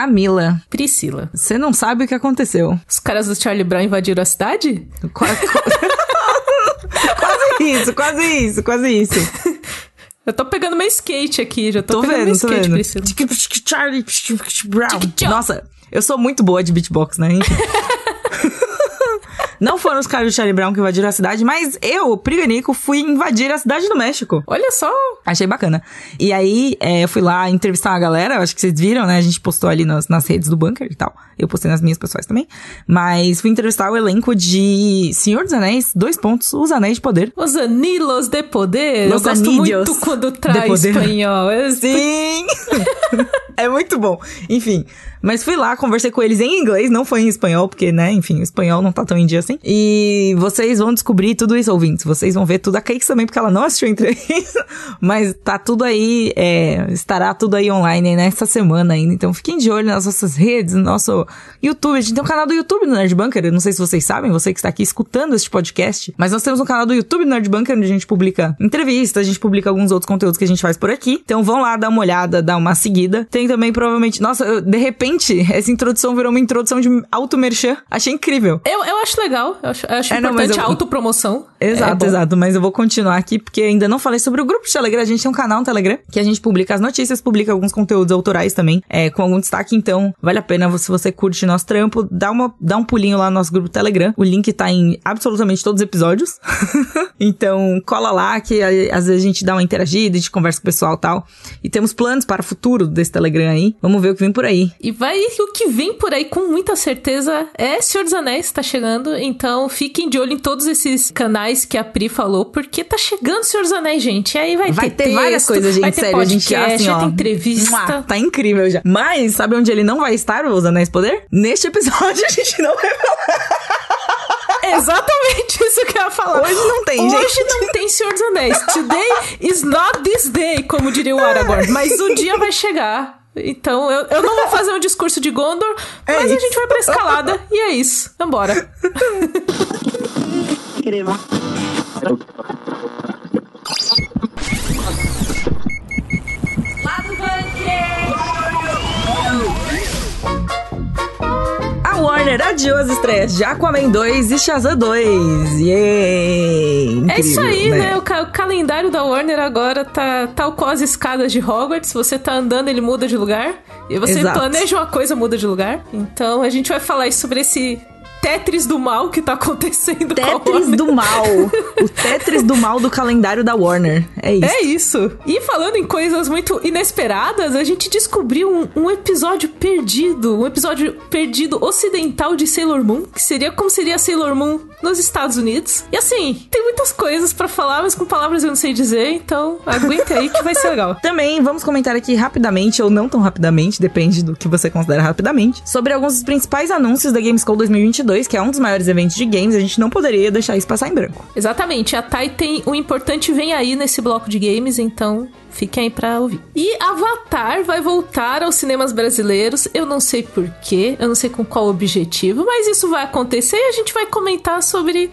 Camila, Priscila. você não sabe o que aconteceu. Os caras do Charlie Brown invadiram a cidade? Quase, quase isso, quase isso, quase isso. Eu tô pegando meu skate aqui, já tô, Tô pegando vendo, meu tô skate, vendo. Priscila. Charlie Brown. Nossa, eu sou muito boa de beatbox, né? Não foram os caras do Charlie Brown que invadiram a cidade, mas eu, Prigonico, fui invadir a cidade do México. Olha só, Achei bacana. E aí, é, eu fui lá entrevistar a galera, acho que vocês viram, né? A gente postou ali nas, nas redes do bunker e tal. Eu postei nas minhas pessoais também. Mas fui entrevistar o elenco de Senhor dos Anéis, dois pontos, Os Anéis de Poder. os anilos de poder. Los eu gosto anillos muito quando traz espanhol. Sim! é muito bom. Enfim, mas fui lá, conversei com eles em inglês, não foi em espanhol, porque, né, enfim, o espanhol não tá tão em dia assim. E vocês vão descobrir tudo isso, ouvintes. Vocês vão ver tudo. A Cakes também, porque ela não assistiu a entrevista. Mas tá tudo aí, é, estará tudo aí online nessa semana ainda. Então fiquem de olho nas nossas redes, no nosso YouTube. A gente tem um canal do YouTube do Nerd Bunker. Eu não sei se vocês sabem, você que está aqui escutando este podcast. Mas nós temos um canal do YouTube do Nerd Bunker, onde a gente publica entrevistas, a gente publica alguns outros conteúdos que a gente faz por aqui. Então vão lá dar uma olhada, dar uma seguida. Tem também, provavelmente. Nossa, de repente, essa introdução virou uma introdução de auto-merchan. Achei incrível. Eu, eu acho legal, eu acho, eu acho É, não, importante eu- a autopromoção. É Exato, bom. exato. Mas eu vou continuar aqui porque ainda não falei sobre o grupo de Telegram. A gente tem um canal no Telegram que a gente publica as notícias, publica alguns conteúdos autorais também, é, com algum destaque. Então, vale a pena, se você curte nosso trampo, dá, uma, dá um pulinho lá no nosso grupo Telegram. O link tá em absolutamente todos os episódios. então, cola lá que às vezes a gente dá uma interagida, a gente conversa com o pessoal e tal. E temos planos para o futuro desse Telegram aí. Vamos ver o que vem por aí. E vai o que vem por aí com muita certeza é Senhor dos Anéis, tá chegando. Então fiquem de olho em todos esses canais que a Pri falou, porque tá chegando Senhor dos Anéis, gente. E aí vai, Vai ter, texto, várias coisas, gente. vai ter sério, a gente podcast, assim, vai ó. ter entrevista. Mua, Tá incrível já. Mas, sabe onde ele não vai estar, os Anéis Poder? Neste episódio a gente não vai É exatamente isso que eu ia falar. Hoje não tem, Hoje gente. não tem Senhor dos Anéis. Today is not this day, como diria o Aragorn. Mas o dia vai chegar. Então, eu, eu não vou fazer um discurso de Gondor, É mas a isso. gente vai pra escalada. E é isso. Vambora. Warner adiou as estreias de Aquaman 2 e Shazam 2. Yay! É isso aí, né? O, ca- o calendário da Warner agora tá tal qual as escadas de Hogwarts. Você tá andando, ele muda de lugar. E você Exato. planeja uma coisa, muda de lugar. Então a gente vai falar sobre esse Tetris do mal que tá acontecendo com a Tetris do mal. O Tetris do mal do calendário da Warner. É isso. É isso. E falando em coisas muito inesperadas, a gente descobriu um, um episódio perdido, um episódio perdido ocidental de Sailor Moon, que seria como seria Sailor Moon nos Estados Unidos. E assim, tem muitas coisas pra falar, mas com palavras eu não sei dizer, então aguenta aí que vai ser legal. Também vamos comentar aqui rapidamente, ou não tão rapidamente, depende do que você considera rapidamente, sobre alguns dos principais anúncios da Gamescom 2022, que é um dos maiores eventos de games, a gente não poderia deixar isso passar em branco. Exatamente, a Tai tem o importante vem aí nesse bloco de games, então fiquem aí pra ouvir. E Avatar vai voltar aos cinemas brasileiros, eu não sei porquê, eu não sei com qual objetivo, mas isso vai acontecer e a gente vai comentar sobre,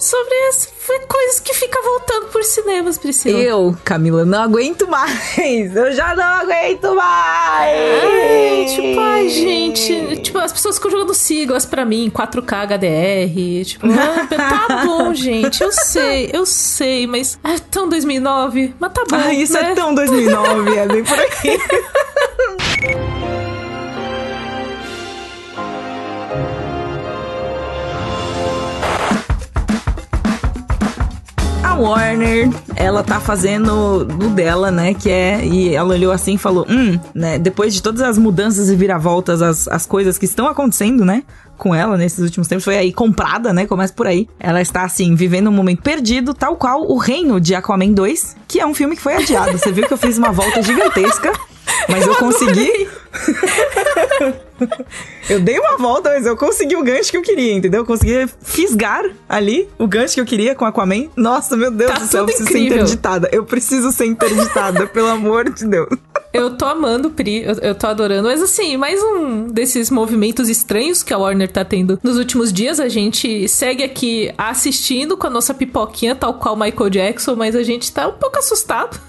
sobre as coisas que ficam voltando por cinemas, Priscila. Eu, Camila, não aguento mais! Eu já não aguento mais! Ai, tipo, ai, gente. Tipo, as pessoas ficam jogando siglas pra mim, 4K HDR. Tipo, ah, tá bom, gente. Eu sei, eu sei, mas. É tão 2009. Mas tá bom. Ah, isso né? é tão 2009, é bem por aqui. Warner, ela tá fazendo o dela, né? Que é. E ela olhou assim e falou: Hum, né? Depois de todas as mudanças e viravoltas, as, as coisas que estão acontecendo, né? Com ela nesses últimos tempos, foi aí comprada, né? Começa por aí. Ela está, assim, vivendo um momento perdido, tal qual o reino de Aquaman 2, que é um filme que foi adiado. Você viu que eu fiz uma volta gigantesca, mas eu, consegui. Eu dei uma volta, mas eu consegui o gancho que eu queria, entendeu? Eu consegui fisgar ali o gancho que eu queria com Aquaman. Nossa, meu Deus Tá do céu, eu preciso incrível. ser interditada. Eu preciso ser interditada, pelo amor de Deus. Eu tô amando, Pri, eu, eu tô adorando. Mas assim, mais um desses movimentos estranhos que a Warner tá tendo nos últimos dias. A gente segue aqui assistindo com a nossa pipoquinha, tal qual Michael Jackson, mas a gente tá um pouco assustado.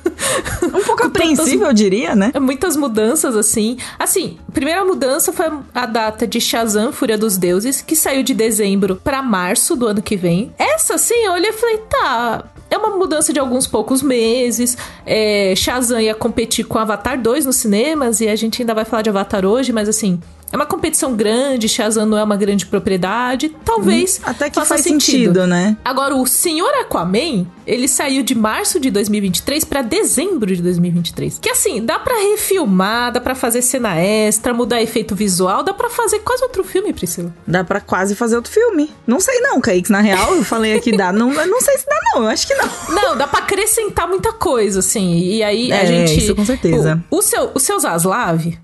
Um pouco apreensível, eu diria, né? Muitas mudanças, assim. Assim, primeira mudança foi a data de Shazam, Fúria dos Deuses, que saiu de dezembro para março do ano que vem. Essa, assim, eu olhei e falei, tá, é uma mudança de alguns poucos meses. É, Shazam ia competir com Avatar 2 nos cinemas, e a gente ainda vai falar de Avatar hoje, mas assim, é uma competição grande, Shazam não é uma grande propriedade. Talvez. Hum, até que faz sentido. sentido. né? Agora, o Senhor Aquaman, ele saiu de março de 2023 para dezembro de 2023. Que assim, dá para refilmar, dá para fazer cena extra, mudar efeito visual, dá para fazer quase outro filme, Priscila. Dá para quase fazer outro filme. Não sei não, Kaique, na real, eu falei aqui dá. Não, não sei se dá não, eu acho que não. Não, dá para acrescentar muita coisa, assim. E aí é, a gente. Isso com certeza. O, o seu, o seu Zaslav,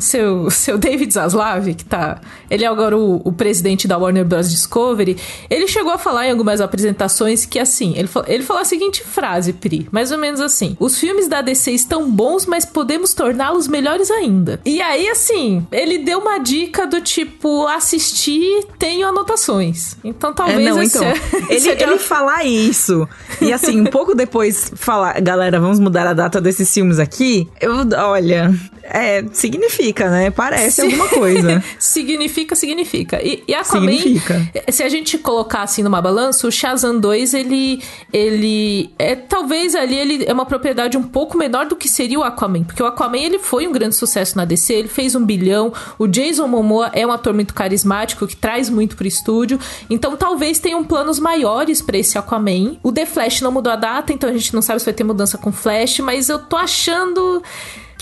seu, seu David Zaslav, que tá. Ele é agora o, o, presidente da Warner Bros. Discovery. Ele chegou a falar em algumas apresentações que, assim, ele, ele falou a seguinte frase, Pri, mais ou menos assim: Os filmes da DC estão bons, mas podemos torná-los melhores ainda. E aí, assim, ele deu uma dica do tipo: assistir, tenho anotações. Então talvez. É, não, então. É, ele, ele falar isso. E assim, um pouco depois falar, galera, vamos mudar a data desses filmes aqui. Eu, olha, é, significa, né? Parece alguma coisa. significa, significa. E, e Aquaman, significa. se a gente colocar assim numa balança, o Shazam 2, ele, ele é talvez ali ele é uma propriedade um pouco menor do que seria o Aquaman, porque o Aquaman ele foi um grande sucesso na DC, ele fez um bilhão, o Jason Momoa é um ator muito carismático que traz muito pro estúdio, então talvez tenham planos maiores para esse Aquaman. O The Flash não mudou a data, então a gente não sabe se vai ter mudança com Flash, mas eu tô achando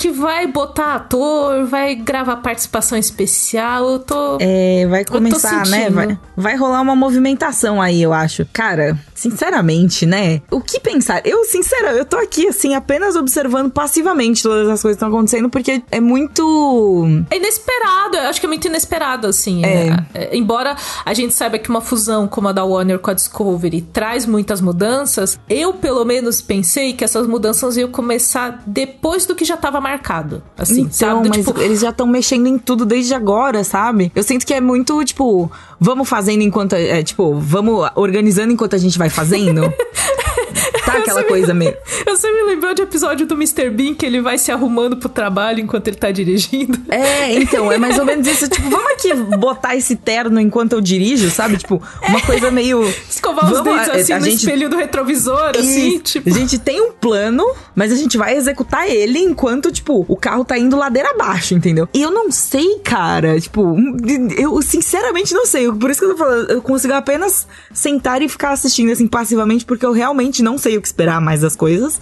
que vai botar ator, vai gravar participação especial. Eu tô. É, vai começar, né? Vai, vai rolar uma movimentação aí, eu acho. Cara, sinceramente, né? O que pensar? Eu, sinceramente, eu tô aqui, assim, apenas observando passivamente todas as coisas que estão acontecendo, porque é muito. É inesperado, eu acho que é muito inesperado, assim. É. É, é, embora a gente saiba que uma fusão como a da Warner com a Discovery traz muitas mudanças, eu, pelo menos, pensei que essas mudanças iam começar depois do que já tava marcado. Assim, então, sabe? mas tipo... eles já estão mexendo em tudo desde agora, sabe? Eu sinto que é muito, tipo, vamos fazendo enquanto. É, tipo, vamos organizando enquanto a gente vai fazendo. tá aquela coisa me... meio. Eu sempre me lembrou de episódio do Mr. Bean que ele vai se arrumando pro trabalho enquanto ele tá dirigindo. É, então, é mais ou menos isso. Tipo, vamos aqui botar esse terno enquanto eu dirijo, sabe? Tipo, uma é. coisa meio. Escovar vamos, os dentes assim a, a no gente... espelho do retrovisor, assim, tipo. A gente tem um plano, mas a gente vai executar ele enquanto, tipo, o carro tá indo ladeira abaixo, entendeu? E eu não sei, cara. Tipo, eu sinceramente não sei. Por isso que eu tô falando, eu consigo apenas sentar e ficar assistindo assim passivamente, porque eu realmente não sei o que esperar mais das coisas.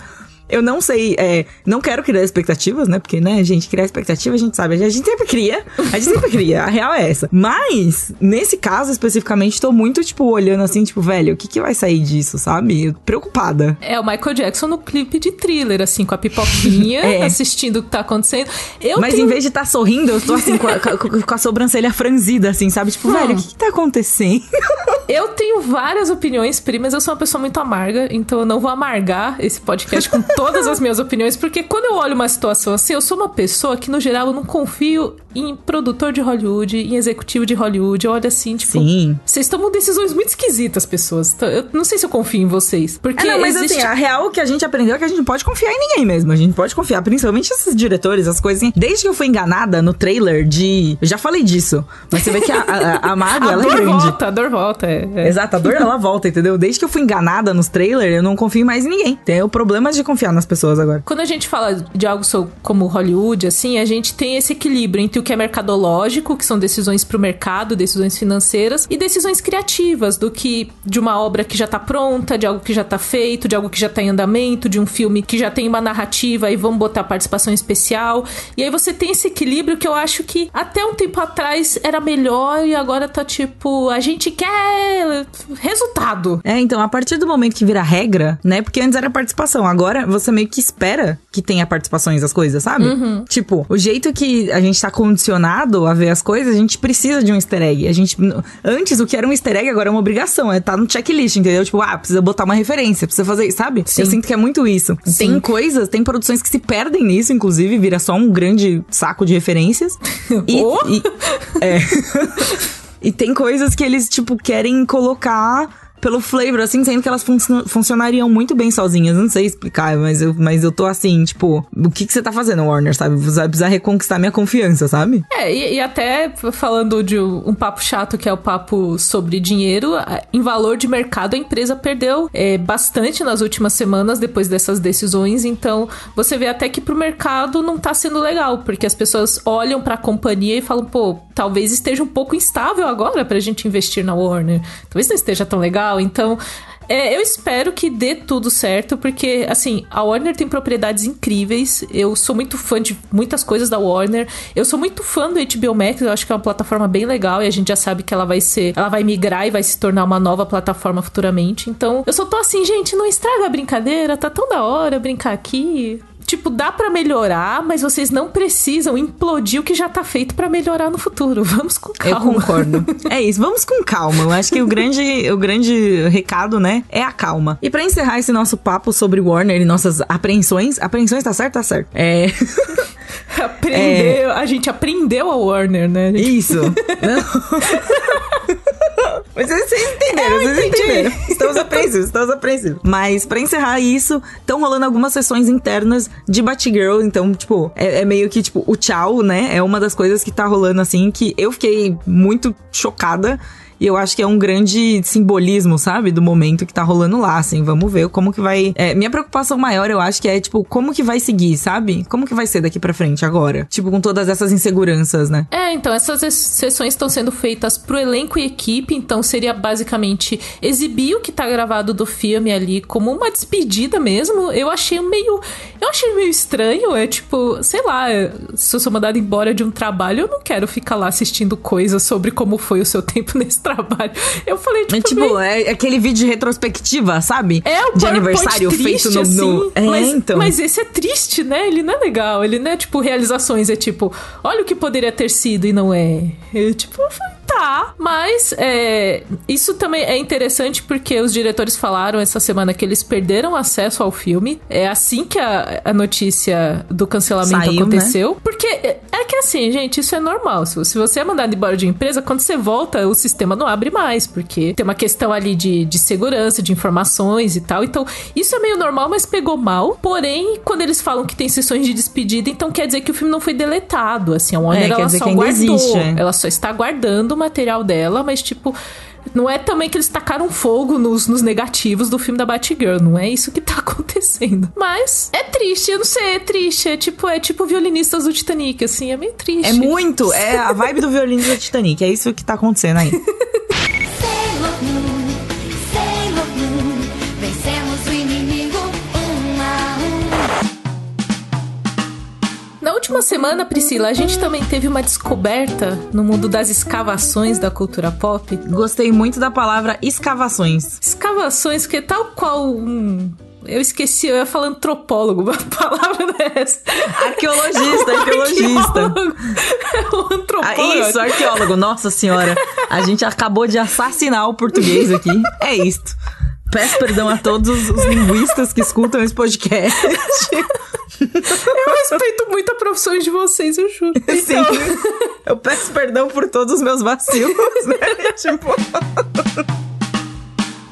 Eu não sei, é, não quero criar expectativas, né? Porque, né, gente, criar expectativa a gente sabe, a gente sempre cria, a gente sempre cria, a real é essa. Mas, nesse caso especificamente, tô muito, tipo, olhando assim, tipo, velho, o que que vai sair disso, sabe? Preocupada. É o Michael Jackson no clipe de thriller, assim, com a pipoquinha, é. assistindo o que tá acontecendo. Eu Mas tenho... em vez de estar tá sorrindo, eu tô assim, com a, com a, sobrancelha franzida, assim, sabe? Tipo, hum. velho, o que que tá acontecendo? eu tenho várias opiniões, primas, eu sou uma pessoa muito amarga, então eu não vou amargar esse podcast com todas as minhas opiniões, porque quando eu olho uma situação assim, eu sou uma pessoa que, no geral, eu não confio em produtor de Hollywood, em executivo de Hollywood. Eu olho assim, tipo. Sim. Vocês tomam decisões muito esquisitas, pessoas. Então, eu não sei se eu confio em vocês. Porque. É, não, mas existe... assim, a real que a gente aprendeu é que a gente não pode confiar em ninguém mesmo. A gente pode confiar, principalmente esses diretores, as coisas assim. Desde que eu fui enganada no trailer de. Eu já falei disso. Mas você vê que a, a, a mágoa, ela é grande. Volta, a dor volta, é, é. Exato, a dor ela volta, entendeu? Desde que eu fui enganada nos trailers, eu não confio mais em ninguém. Tem o problema de confiar nas pessoas agora. Quando a gente fala de algo como Hollywood, assim, a gente tem esse equilíbrio entre o que é mercadológico, que são decisões para o mercado, decisões financeiras, e decisões criativas, do que de uma obra que já tá pronta, de algo que já tá feito, de algo que já tá em andamento, de um filme que já tem uma narrativa e vamos botar participação especial. E aí você tem esse equilíbrio que eu acho que até um tempo atrás era melhor e agora tá tipo, a gente quer resultado. É, então, a partir do momento que vira regra, né? Porque antes era participação, agora você meio que espera que tenha participações das coisas, sabe? Uhum. Tipo, o jeito que a gente tá condicionado a ver as coisas, a gente precisa de um easter egg. A gente. Antes, o que era um easter egg agora é uma obrigação. É tá no checklist, entendeu? Tipo, ah, precisa botar uma referência, precisa fazer, sabe? Sim. Eu sinto que é muito isso. Sim. Tem coisas, tem produções que se perdem nisso, inclusive, vira só um grande saco de referências. e, oh? e, é. e tem coisas que eles, tipo, querem colocar pelo flavor, assim, sendo que elas fun funcionariam muito bem sozinhas. Não sei explicar, mas eu, mas eu tô assim, tipo, o que, que você tá fazendo, Warner, sabe? Você vai precisar reconquistar minha confiança, sabe? É, e, e até falando de um papo chato que é o papo sobre dinheiro, em valor de mercado a empresa perdeu é, bastante nas últimas semanas depois dessas decisões. Então, você vê até que pro mercado não tá sendo legal, porque as pessoas olham para a companhia e falam, pô, talvez esteja um pouco instável agora pra gente investir na Warner. Talvez não esteja tão legal. Então, é, eu espero que dê tudo certo, porque, assim, a Warner tem propriedades incríveis. Eu sou muito fã de muitas coisas da Warner. Eu sou muito fã do HBO Max, eu acho que é uma plataforma bem legal e a gente já sabe que ela vai ser. Ela vai migrar e vai se tornar uma nova plataforma futuramente. Então, eu só tô assim, gente, não estraga a brincadeira, tá tão da hora brincar aqui tipo, dá para melhorar, mas vocês não precisam implodir o que já tá feito para melhorar no futuro. Vamos com calma. Eu concordo. é isso, vamos com calma. Eu acho que o grande, o grande recado, né, é a calma. E para encerrar esse nosso papo sobre Warner e nossas apreensões, apreensões tá certo? Tá certo. É. Aprendeu, é... a gente aprendeu a Warner, né? Gente... Isso. Mas vocês entenderam, vocês entenderam. Estamos apreensivos, estamos apreensivos. Mas para encerrar isso, estão rolando algumas sessões internas de Batgirl. Então, tipo, é, é, meio que, tipo, o tchau, né? É uma das coisas que tá rolando assim, que eu fiquei muito chocada e eu acho que é um grande simbolismo, sabe? Do momento que tá rolando lá, assim. Vamos ver como que vai. É, minha preocupação maior, eu acho que é, tipo, como que vai seguir, sabe? Como que vai ser daqui pra frente agora? Tipo, com todas essas inseguranças, né? É, então, essas sessões estão sendo feitas pro elenco e equipe, então seria basicamente exibir o que tá gravado do filme ali como uma despedida mesmo. Eu achei meio. Eu achei meio estranho. É tipo, sei lá, se eu sou mandado embora de um trabalho, eu não quero ficar lá assistindo coisas sobre como foi o seu tempo nesse trabalho. Eu falei, tipo. É, tipo, é aquele vídeo de retrospectiva, sabe? É o De aniversário triste, feito no. Assim, no... É, mas, então. Mas esse é triste, né? Ele não é legal. Ele não é, tipo, realizações. É tipo, olha o que poderia ter sido e não é. Eu, tipo, eu falei, tá. Mas é, isso também é interessante porque os diretores falaram essa semana que eles perderam acesso ao filme. É assim que a, a notícia do cancelamento Saiu, né? aconteceu. Né? Porque é, é que assim, gente, isso é normal. Se, se você é mandado embora de empresa, quando você volta, o sistema não abre mais. Porque tem uma questão ali de, de segurança, de informações e tal. Então, isso é meio normal, mas pegou mal. Porém, quando eles falam que tem sessões de despedida, então quer dizer que o filme não foi deletado. Assim, a Warner é, ela só guardou. Existe, é. Ela só está guardando material dela, mas tipo. Não é também que eles tacaram fogo nos, nos negativos do filme da Batgirl. Não é isso que tá acontecendo. Mas é triste, eu não sei, é triste. É tipo, é tipo violinistas do Titanic, assim, é meio triste. É muito, é a vibe do violinista do Titanic. É isso que tá acontecendo aí. última semana, Priscila, a gente também teve uma descoberta no mundo das escavações da cultura pop. Gostei muito da palavra escavações. Escavações, que tal qual um eu esqueci, eu ia falar antropólogo, uma palavra dessa. Arqueologista, arqueologista. É o antropólogo. Ah, isso, arqueólogo. Nossa senhora, a gente acabou de assassinar o português aqui. É isto. Peço perdão a todos os linguistas que escutam esse podcast. Eu respeito muito a profissão de vocês, eu juro. Então... Sim. Eu peço perdão por todos os meus vacilos, né? tipo.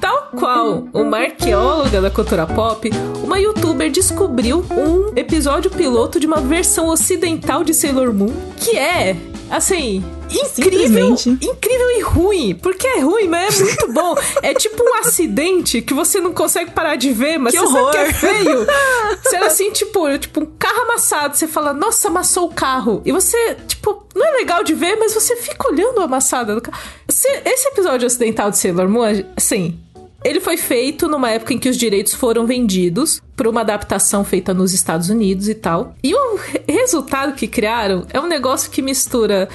Tal qual uma arqueóloga da cultura pop, uma youtuber descobriu um episódio piloto de uma versão ocidental de Sailor Moon, que é, assim, incrível, incrível e ruim. Porque é ruim, mas é muito bom. é tipo um acidente que você não consegue parar de ver, mas que você horror. sabe que é feio. você é assim, tipo, tipo, um carro amassado. Você fala, nossa, amassou o carro. E você, tipo, não é legal de ver, mas você fica olhando a amassada do carro. Esse episódio ocidental de Sailor Moon, assim, ele foi feito numa época em que os direitos foram vendidos por uma adaptação feita nos Estados Unidos e tal. E o resultado que criaram é um negócio que mistura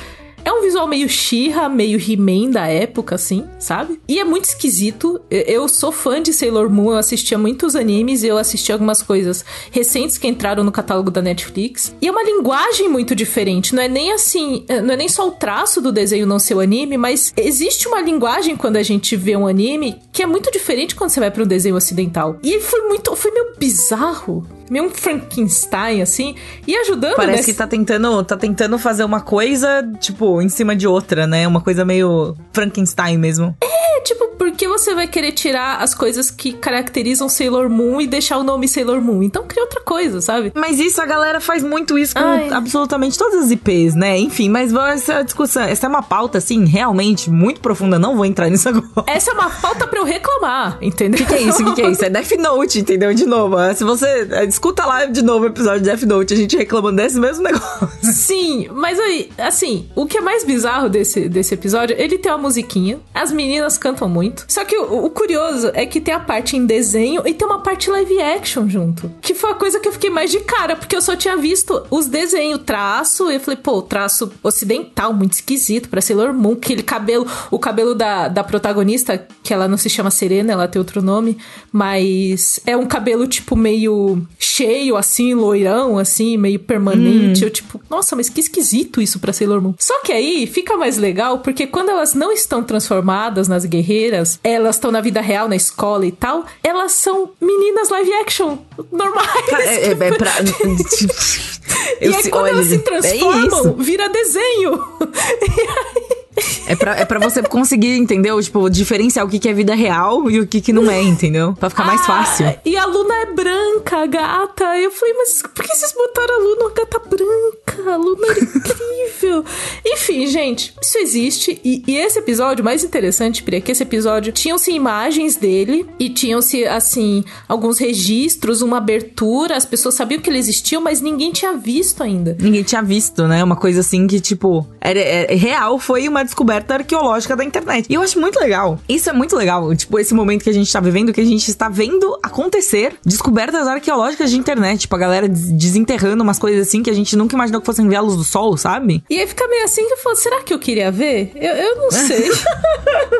é um visual meio She-Ra, meio He-Man da época, assim, sabe? E é muito esquisito. Eu sou fã de Sailor Moon, eu assistia muitos animes, eu assisti algumas coisas recentes que entraram no catálogo da Netflix. E é uma linguagem muito diferente. Não é nem assim, eh, não é nem só o traço do desenho não ser o anime, mas existe uma linguagem quando a gente vê um anime que é muito diferente quando você vai para um desenho ocidental. E foi muito, foi meio bizarro meio um Frankenstein, assim, e ajudando. Parece nesse... que tá tentando, tá tentando fazer uma coisa, tipo, em cima de outra, né? Uma coisa meio Frankenstein mesmo. É, tipo, por que você vai querer tirar as coisas que caracterizam Sailor Moon e deixar o nome Sailor Moon? Então cria outra coisa, sabe? Mas isso, a galera faz muito isso com Ai. absolutamente todas as IPs, né? Enfim, mas essa discussão, essa é uma pauta, assim, realmente muito profunda. Não vou entrar nisso agora. Essa é uma falta pra eu reclamar, entendeu? O que, que é isso? O que, que é isso? É Death Note, entendeu? De novo. Se você. é, Escuta lá de novo o episódio de Death Note, a gente reclamando desse mesmo negócio. Sim, mas aí, assim, o que é mais bizarro desse, desse episódio, ele tem uma musiquinha, as meninas cantam muito. Só que o, o curioso é que tem a parte em desenho e tem uma parte live action junto. Que foi a coisa que eu fiquei mais de cara, porque eu só tinha visto os desenhos, traço, e eu falei, pô, traço ocidental, muito esquisito pra Sailor Moon, aquele cabelo, o cabelo da, da protagonista, que ela não se chama Serena, ela tem outro nome, mas é um cabelo, tipo, meio cheio, assim, loirão, assim, meio permanente. Eu, tipo, nossa, mas que esquisito isso pra Sailor Moon. Só que aí fica mais legal, porque quando elas não estão transformadas nas guerreiras, elas estão na vida real, na escola e tal, elas são meninas live action normais. É, é, é pra. e aí, se- quando olha, elas se é transformam, isso. vira desenho. É pra, é pra você conseguir, entendeu? Tipo, diferenciar o que, que é vida real e o que, que não é, entendeu? Pra ficar mais Ah, fácil. E a Luna é branca, gata. Eu falei, mas por que vocês botaram a Luna, uma gata branca? A Luna era incrível. Enfim, gente, isso existe. E, e esse episódio, mais interessante, Pri, é que esse episódio tinham-se imagens dele e tinham-se, assim, alguns registros, uma abertura. As pessoas sabiam que ele existiu, mas ninguém tinha visto ainda. Ninguém tinha visto, né? Uma coisa assim que, tipo, era, é- real, foi uma descoberta arqueológica da internet. E eu acho muito legal. Isso é muito legal. Tipo, esse momento que a gente tá vivendo, que a gente está vendo acontecer descobertas arqueológicas de internet. Tipo, a galera des- desenterrando umas coisas assim que a gente nunca imaginou que fossem luz do sol, sabe? E aí fica meio assim que eu falo, será que eu queria ver? Eu, eu não sei.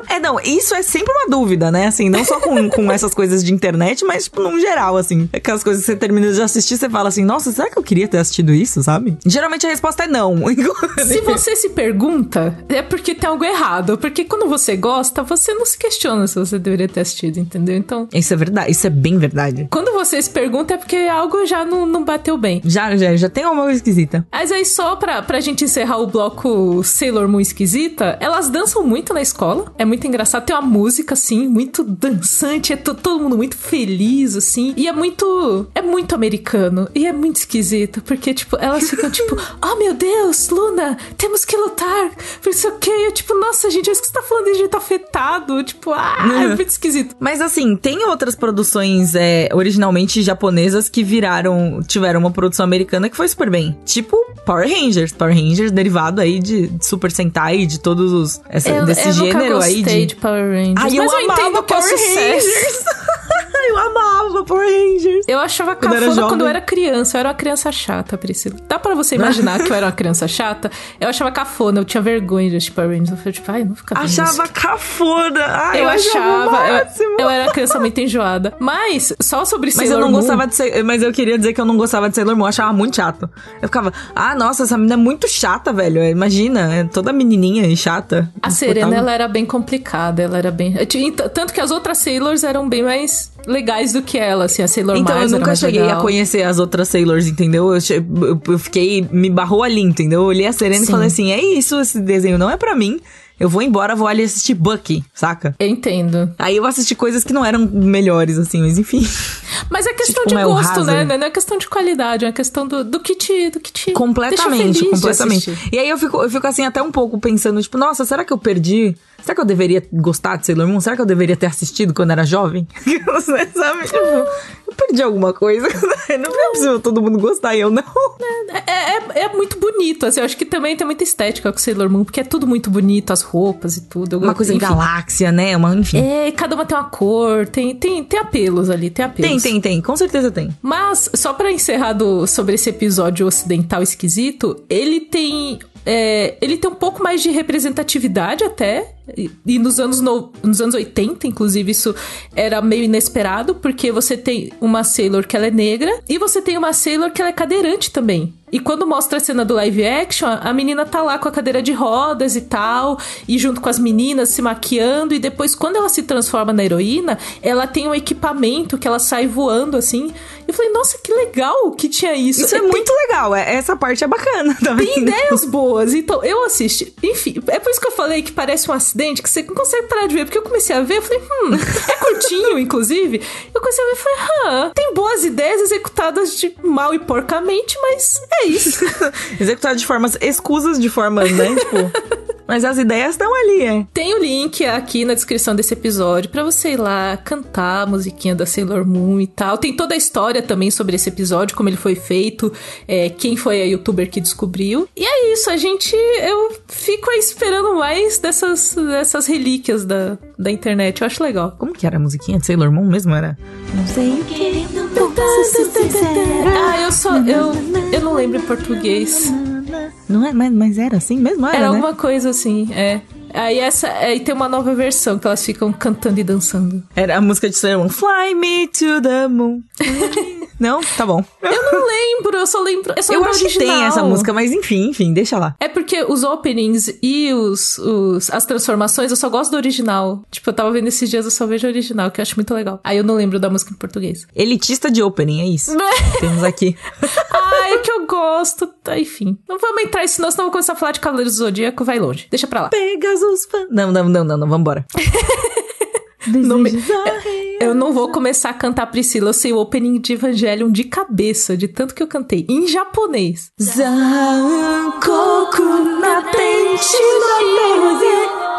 É, não, isso é sempre uma dúvida, né? Assim, não só com, com essas coisas de internet, mas, tipo, num geral, assim. Aquelas coisas que você termina de assistir, você fala assim, nossa, será que eu queria ter assistido isso, sabe? Geralmente a resposta é não. Se você se pergunta, é porque tem algo errado. Porque quando você gosta, você não se questiona se você deveria ter assistido, entendeu? Então, Isso é verdade, isso é bem verdade. quando você se pergunta, é porque algo já não, não bateu bem. Já, já, já tem uma coisa esquisita. Mas aí, só pra, pra gente encerrar o bloco Sailor Moon esquisita, elas dançam muito na escola. É muito engraçado. Tem uma música, assim, muito dançante. É to- todo mundo muito feliz, assim. E é muito. É muito americano. E é muito esquisito. Porque, tipo, elas ficam tipo, oh meu Deus, Luna, temos que lutar. Por isso o quê? Eu, tipo, nossa, gente, acho que você tá falando de jeito afetado. Tipo, ah, é muito esquisito. Mas assim, tem outras produções é, originalmente japonesas que viraram, tiveram uma produção americana que foi super bem. Tipo Power Rangers. Power Rangers derivado aí de Super Sentai, de todos os. essa- Eu, desse eu gênero gostei aí de. de Power Rangers. Ai, mas eu, amava entendo que é Power. Rangers. eu amava Power Rangers. Eu achava Quando eu era cafona jovem. quando eu era criança. Eu era uma criança chata, Priscila. Dá pra você imaginar que eu era uma criança chata? Eu achava cafona, eu tinha vergonha de assistir Power Rangers. Eu falei, tipo, ai, não fica Achava isso. cafona. Ai, Eu o achava, eu, eu era criança muito enjoada. Mas, só sobre Mas Sailor eu não Moon, gostava de ser, mas eu queria dizer que eu não gostava de Sailor Moon, eu achava muito chato. Eu ficava, ah, nossa, essa menina é muito chata, velho. Imagina, é toda menininha e chata. A Serena, ela era bem complicada, ela era bem... eu Tanto que as outras Sailors eram bem mais legais do que ela, assim, a Sailor Então, Mars eu nunca cheguei legal. a conhecer as outras Sailors, entendeu? Eu, eu- eu fiquei, me barrou ali, entendeu? Eu olhei a Serena Sim. e falei assim, é isso, esse desenho não é pra mim. Eu vou embora, vou ali assistir Bucky, saca? Eu entendo. Aí eu assisti coisas que não eram melhores, assim, mas enfim. Mas é questão Tipo, de Mel gosto, né? Não é questão de qualidade, é uma questão do, do que te. Do que te Completamente, completamente. E aí eu fico, eu fico assim até um pouco pensando, tipo, nossa, será que eu perdi? Será que eu deveria gostar de Sailor Moon? Será que eu deveria ter assistido quando era jovem? Você sabe, tipo, eu perdi alguma coisa. Não é possível todo mundo gostar e eu não. É, é, é muito bonito, assim. Eu acho que também tem muita estética com Sailor Moon, porque é tudo muito bonito, as roupas e tudo. Uma coisa em enfim. galáxia, né? Uma, enfim. É, cada uma tem uma cor, tem, tem, tem apelos ali, tem apelos. Tem, tem, tem. Com certeza tem. Mas, só pra encerrar do- sobre esse episódio ocidental esquisito, ele tem. é, ele tem um pouco mais de representatividade até. E, e nos, anos no- nos anos 80, inclusive, isso era meio inesperado, porque você tem uma Sailor que ela é negra e você tem uma Sailor que ela é cadeirante também. E quando mostra a cena do live action, a menina tá lá com a cadeira de rodas e tal, e junto com as meninas se maquiando, e depois, quando ela se transforma na heroína, ela tem um equipamento que ela sai voando assim. Eu falei, nossa, que legal que tinha isso. Isso é Tem- muito legal. é- Essa parte é bacana também. tem ideias boas. Então, eu assisti. Enfim, é por isso que eu falei que parece uma acidente que você não consegue parar de ver. Porque eu comecei a ver, eu falei, hum, é curtinho, inclusive. Eu comecei a ver e falei, hã, tem boas ideias executadas de mal e porcamente, mas é isso. executadas de formas escusas, de formas, né? tipo. Mas as ideias estão ali, é. Tem o link aqui na descrição desse episódio para você ir lá cantar a musiquinha da Sailor Moon e tal. Tem toda a história também sobre esse episódio, como ele foi feito, é, quem foi a youtuber que descobriu. E é isso, a gente. Eu fico aí esperando mais dessas, dessas relíquias da, da internet. Eu acho legal. Como que era a musiquinha de Sailor Moon mesmo? Era. Não sei o que. Ah, eu só. Eu, eu não lembro em português. Não é, mas, mas era assim mesmo? Era, era né? alguma coisa assim, é. Aí essa aí tem uma nova versão que elas ficam cantando e dançando. Era a música de Sailor Moon. Fly me to the moon. Não? Tá bom. Eu não lembro, eu só lembro. Eu, só eu acho que tem essa música, mas enfim, enfim, deixa lá. É porque os openings e os, os, as transformações eu só gosto do original. Tipo, eu tava vendo esses dias, eu só vejo o original, que eu acho muito legal. Aí eu não lembro da música em português. Elitista de opening, é isso. Temos aqui. ah, é que eu gosto. Enfim. Não vamos entrar, senão senão vamos começar a falar de Cavaleiros do Zodíaco, vai longe. Deixa pra lá. Pegasus. Não, não, não, não, não, vambora. Não me... Eu não vou começar a cantar Priscila, eu sei o opening de Evangelion de cabeça, de tanto que eu cantei. Em japonês.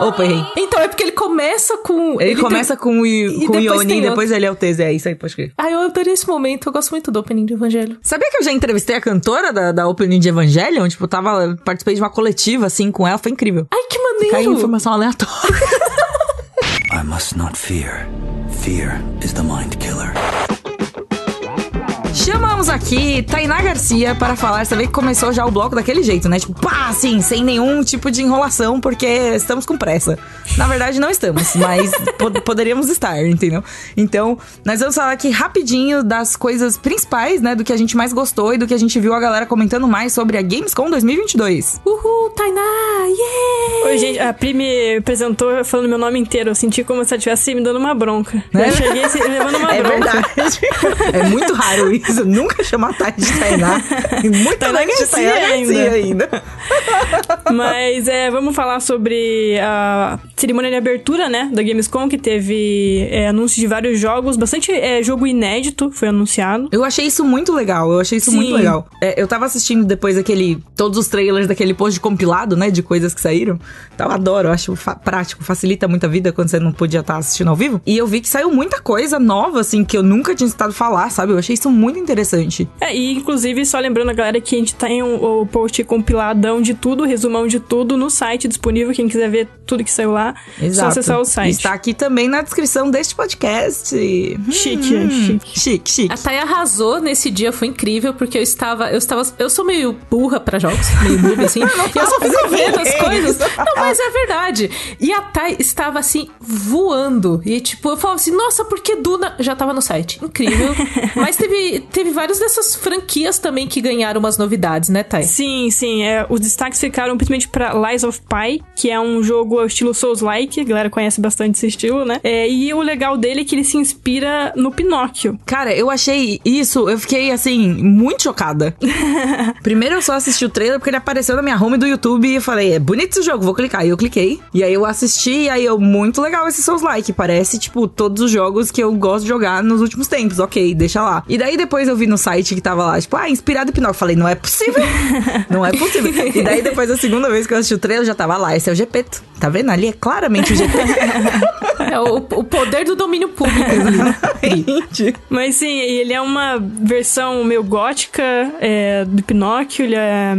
Opa, errei. Então, é porque ele começa com... Ele, ele começa tem... com o, I, com Ioni e depois ele é o Tese. É isso aí, pode crer. Ah, eu adorei esse momento. Eu gosto muito do opening de Evangelho. Sabia que eu já entrevistei a cantora da, da opening de Evangelion? Tipo, tava... Participei de uma coletiva, assim, com ela. Foi incrível. Ai, que maneiro! Caiu informação aleatória. I must not fear. Fear is the mind killer. Aqui Tainá Garcia para falar. Você vê que começou já o bloco daquele jeito, né? Tipo, pá, assim, sem nenhum tipo de enrolação, porque estamos com pressa. Na verdade, não estamos, mas pod poderíamos estar, entendeu? Então, nós vamos falar aqui rapidinho das coisas principais, né? Do que a gente mais gostou e do que a gente viu a galera comentando mais sobre a Gamescom 2022. Uhul, Tainá! Yeah! Oi, gente, a Pri me apresentou falando meu nome inteiro. Eu senti como se ela estivesse me dando uma bronca. Né? Eu cheguei assim, levando uma é bronca. Verdade. é muito raro isso. Nunca chamar a Tati de Tainá. Muito Tainá de Tainá Garcia ainda. Mas é, vamos falar sobre a cerimônia de abertura, né, da Gamescom, que teve é, anúncios de vários jogos, bastante é, jogo inédito foi anunciado. Eu achei isso muito legal, eu achei isso Sim. muito legal. É, eu tava assistindo depois aquele, todos os trailers daquele post de compilado, né, de coisas que saíram. Então eu adoro, eu acho fa prático, facilita muito a vida quando você não podia estar assistindo ao vivo. E eu vi que saiu muita coisa nova, assim, que eu nunca tinha escutado falar, sabe? Eu achei isso muito interessante. É, e inclusive, só lembrando a galera que a gente tem o, o post compiladão de tudo, resumão de tudo no site disponível, quem quiser ver tudo que saiu lá, Exato. só acessar o site. Está aqui também na descrição deste podcast. Chique, Hum, chique. Chique, chique. A Thay arrasou nesse dia, foi incrível, porque eu estava. Eu estava. Eu sou meio burra pra jogos, meio noob, assim. e eu só fico vendo as coisas. Não, mas é verdade. E a Thay estava assim, voando. E tipo, eu falava assim, nossa, por que Duna já tava no site? Incrível. mas teve, teve várias dessas franquias também que ganharam umas novidades, né, Thay? Sim, sim. É, os destaques ficaram principalmente pra Lies of Pi, que é um jogo ao estilo Souls-like. A galera conhece bastante esse estilo, né? É, e o legal dele é que ele se inspira no Pinóquio. Cara, eu achei isso, eu fiquei assim, muito chocada. Primeiro eu só assisti o trailer porque ele apareceu na minha home do YouTube e eu falei, é bonito esse jogo, vou clicar. E eu cliquei. E aí eu assisti, e aí eu, muito legal esse Souls-like. Parece, tipo, todos os jogos que eu gosto de jogar nos últimos tempos. Ok, deixa lá. E daí depois eu vi no site que tava lá, tipo, ah, inspirado em Pinóquio. Falei, não é possível. não é possível. E daí depois a segunda vez que eu assisti o trailer, já tava lá, esse é o Gepeto. Tá vendo? Ali é claramente o Gepeto. É o, o poder do domínio público. Gente. Mas sim, ele é uma versão meio gótica é, do Pinóquio. Ele é.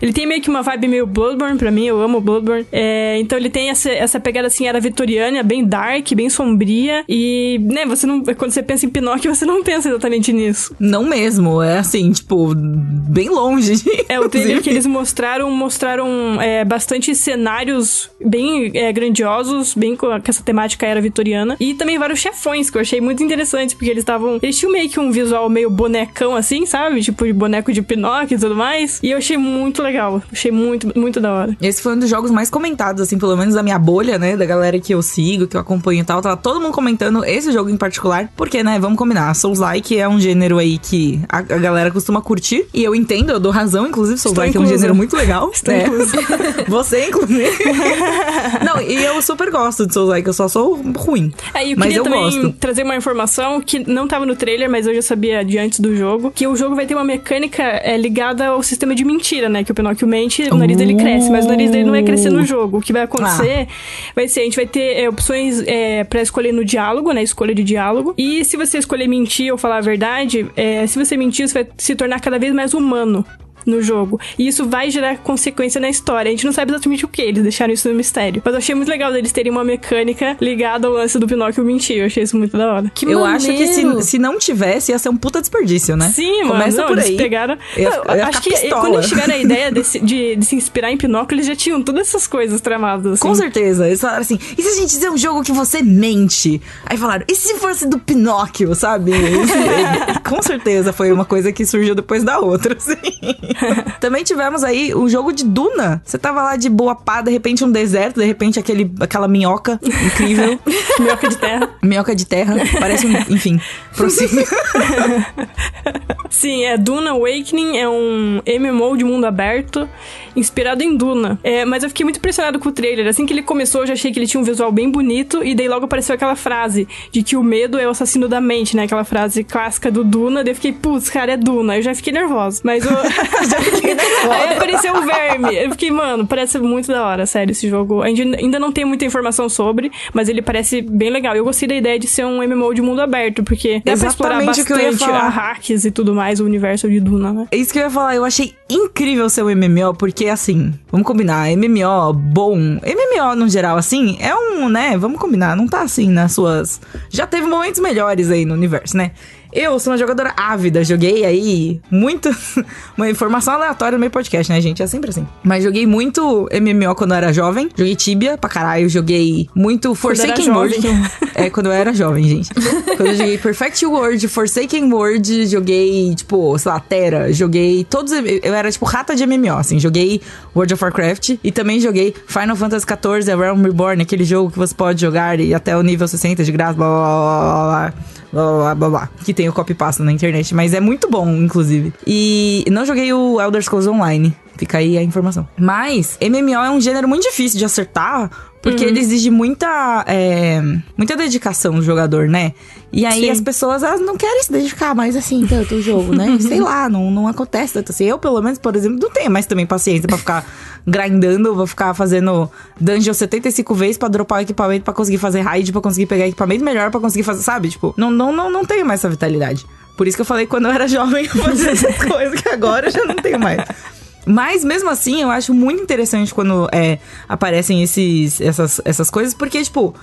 Ele tem meio que uma vibe meio Bloodborne pra mim, eu amo Bloodborne. É, então ele tem essa, essa pegada assim, era vitoriana, bem dark, bem sombria. E, né, você não. Quando você pensa em Pinóquio, você não pensa exatamente nisso. Não mesmo, é assim, tipo, bem longe. É, o trailer que eles mostraram, mostraram é, bastante cenários bem é, grandiosos, bem com, com essa temática era vitoriana. E também vários chefões, que eu achei muito interessantes, porque eles estavam. Eles tinham meio que um visual meio bonecão assim, sabe? Tipo de boneco de Pinóquio e tudo mais. E eu achei muito legal. Achei muito, muito da hora. Esse foi um dos jogos mais comentados, assim, pelo menos da minha bolha, né? Da galera que eu sigo, que eu acompanho e tal. Tava todo mundo comentando esse jogo em particular. Porque, né, vamos combinar. Souls-like é um gênero aí que a, a galera costuma curtir. E eu entendo, eu dou razão. Inclusive, Souls-like é um gênero muito legal. Estou É. Você, inclusive. Não, e eu super gosto de Souls-like. Eu só sou ruim. É, e eu Mas queria eu também gosto. trazer uma informação que não tava no trailer, mas eu já sabia de antes do jogo, que o jogo vai ter uma mecânica é, ligada ao sistema de mentira, né? Que o Pinóquio mente, o nariz dele cresce, mas o nariz dele não vai crescer no jogo. O que vai acontecer vai ser, a gente vai ter é, opções é, para escolher no diálogo, né? Escolha de diálogo. E se você escolher mentir ou falar a verdade, é, se você mentir, você vai se tornar cada vez mais humano. No jogo. E isso vai gerar consequência na história. A gente não sabe exatamente o que, eles deixaram isso no mistério. Mas eu achei muito legal deles terem uma mecânica ligada ao lance do Pinóquio mentir. Eu achei isso muito da hora. Que eu acho que se, se não tivesse, ia ser um puta desperdício, né? Sim, mano. Começa não, por eles aí. pegaram. Eu Não, eu acho que pistola. quando eles tiveram a ideia desse- de, de se inspirar em Pinóquio, eles já tinham todas essas coisas tramadas. Assim. Com certeza. Eles falaram assim: e se a gente fizer um jogo que você mente? Aí falaram: e se fosse do Pinóquio, sabe? Com certeza foi uma coisa que surgiu depois da outra, assim. Também tivemos aí o jogo de Duna. Você tava lá de boa pá, de repente um deserto, de repente aquele, aquela minhoca incrível. Minhoca de terra. minhoca de terra. Parece um. Enfim, prossiga. Sim, é Duna Awakening, é um MMO de mundo aberto, inspirado em Duna. É, mas eu fiquei muito impressionado com o trailer. Assim que ele começou, eu já achei que ele tinha um visual bem bonito, e daí logo apareceu aquela frase de que o medo é o assassino da mente, né? Aquela frase clássica do Duna. Daí eu fiquei, putz, cara, é Duna. Eu já fiquei nervosa. Mas eu. Aí apareceu um verme. Eu fiquei, mano, parece muito da hora, sério, esse jogo. A gente ainda não tem muita informação sobre, mas ele parece bem legal. Eu gostei da ideia de ser um MMO de mundo aberto, porque dá pra explorar Exatamente o que eu ia bastante falar. a hacks e tudo mais, o universo de Duna, né? É isso que eu ia falar, eu achei incrível ser um MMO, porque assim, vamos combinar, MMO bom, MMO no geral, assim, é um, né, vamos combinar, não tá assim nas suas. Já teve momentos melhores aí no universo, né? Eu sou uma jogadora ávida, joguei aí muito. uma informação aleatória no meu podcast, né, gente? É sempre assim. Mas joguei muito MMO quando eu era jovem. Joguei Tibia pra caralho. Joguei muito Forsaken World. É, quando eu era jovem, gente. Quando eu joguei Perfect World, Forsaken World, joguei, tipo, sei lá, Terra, joguei todos. Eu era, tipo, rata de MMO, assim. Joguei World of Warcraft e também joguei Final Fantasy XIV, A Realm Reborn, aquele jogo que você pode jogar e até o nível 60 de graça, blá blá blá blá. Blá, blá, blá, blá, que tem o copy pasta na internet, mas é muito bom, inclusive. E não joguei o Elder Scrolls Online. Fica aí a informação. Mas MMO é um gênero muito difícil de acertar, porque ele exige muita, é, muita dedicação do jogador, né? E aí Sim. as pessoas elas não querem se dedicar mais assim tanto o jogo, né? Sei lá, não, não acontece tanto assim. Eu, pelo menos, por exemplo, não tenho mais também paciência pra ficar grindando, vou ficar fazendo dungeon 75 vezes pra dropar o equipamento, pra conseguir fazer raid, pra conseguir pegar equipamento melhor, pra conseguir fazer, sabe? Tipo, não, não, não, não tenho mais essa vitalidade. Por isso que eu falei que quando eu era jovem eu fazia essas coisas, que agora eu já não tenho mais. Mas mesmo assim, eu acho muito interessante quando é, aparecem esses, essas, essas coisas, porque, tipo,